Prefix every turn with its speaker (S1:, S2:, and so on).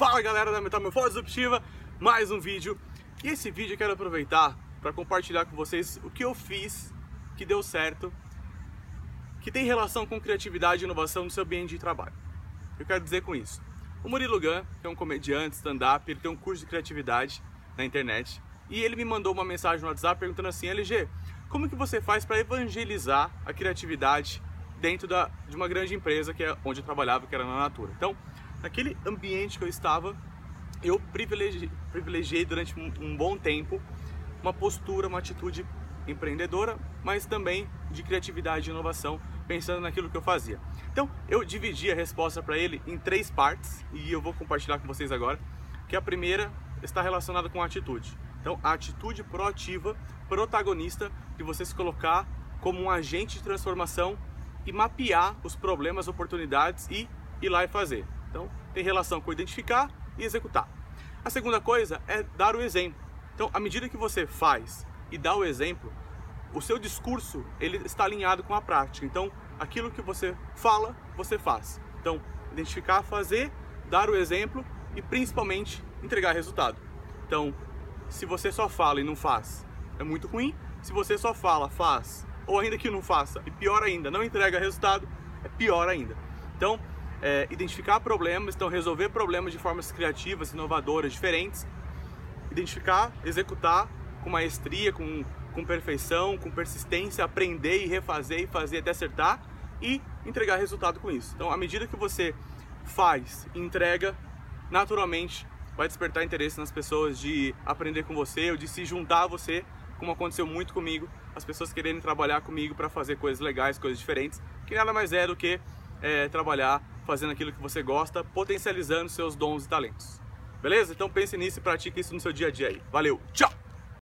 S1: Fala galera da Metamorfose Disruptiva, mais um vídeo. E esse vídeo eu quero aproveitar para compartilhar com vocês o que eu fiz, que deu certo, que tem relação com criatividade e inovação no seu ambiente de trabalho. Eu quero dizer com isso. O Murilo Gun, que é um comediante, stand-up, ele tem um curso de criatividade na internet e ele me mandou uma mensagem no WhatsApp perguntando assim, LG, como que você faz para evangelizar a criatividade dentro da, de uma grande empresa que é onde eu trabalhava, que era na Natura? Então, naquele ambiente que eu estava, eu privilegiei, privilegiei durante um, bom tempo uma postura, uma atitude empreendedora, mas também de criatividade e inovação, pensando naquilo que eu fazia. Então, eu dividi a resposta para ele em três partes e eu vou compartilhar com vocês agora, que a primeira está relacionada com a atitude. Então, a atitude proativa, protagonista, de você se colocar como um agente de transformação e mapear os problemas, oportunidades e ir lá e fazer. Então, tem relação com identificar e executar. A segunda coisa é dar o exemplo. Então, à medida que você faz e dá o exemplo, o seu discurso ele está alinhado com a prática. Então, aquilo que você fala, você faz. Então, identificar, fazer, dar o exemplo e principalmente entregar resultado. Então, se você só fala e não faz, é muito ruim. Se você só fala, faz, ou ainda que não faça, e pior ainda, não entrega resultado, é pior ainda. Então, é, identificar problemas, então resolver problemas de formas criativas, inovadoras, diferentes, identificar, executar com maestria, com, com perfeição, com persistência, aprender e refazer e fazer até acertar e entregar resultado com isso. Então, à medida que você faz, entrega, naturalmente vai despertar interesse nas pessoas de aprender com você ou de se juntar a você, como aconteceu muito comigo, as pessoas querendo trabalhar comigo para fazer coisas legais, coisas diferentes, que nada mais é do que é, trabalhar fazendo aquilo que você gosta, potencializando seus dons e talentos. Beleza? Então pense nisso e pratique isso no seu dia a dia aí. Valeu, tchau!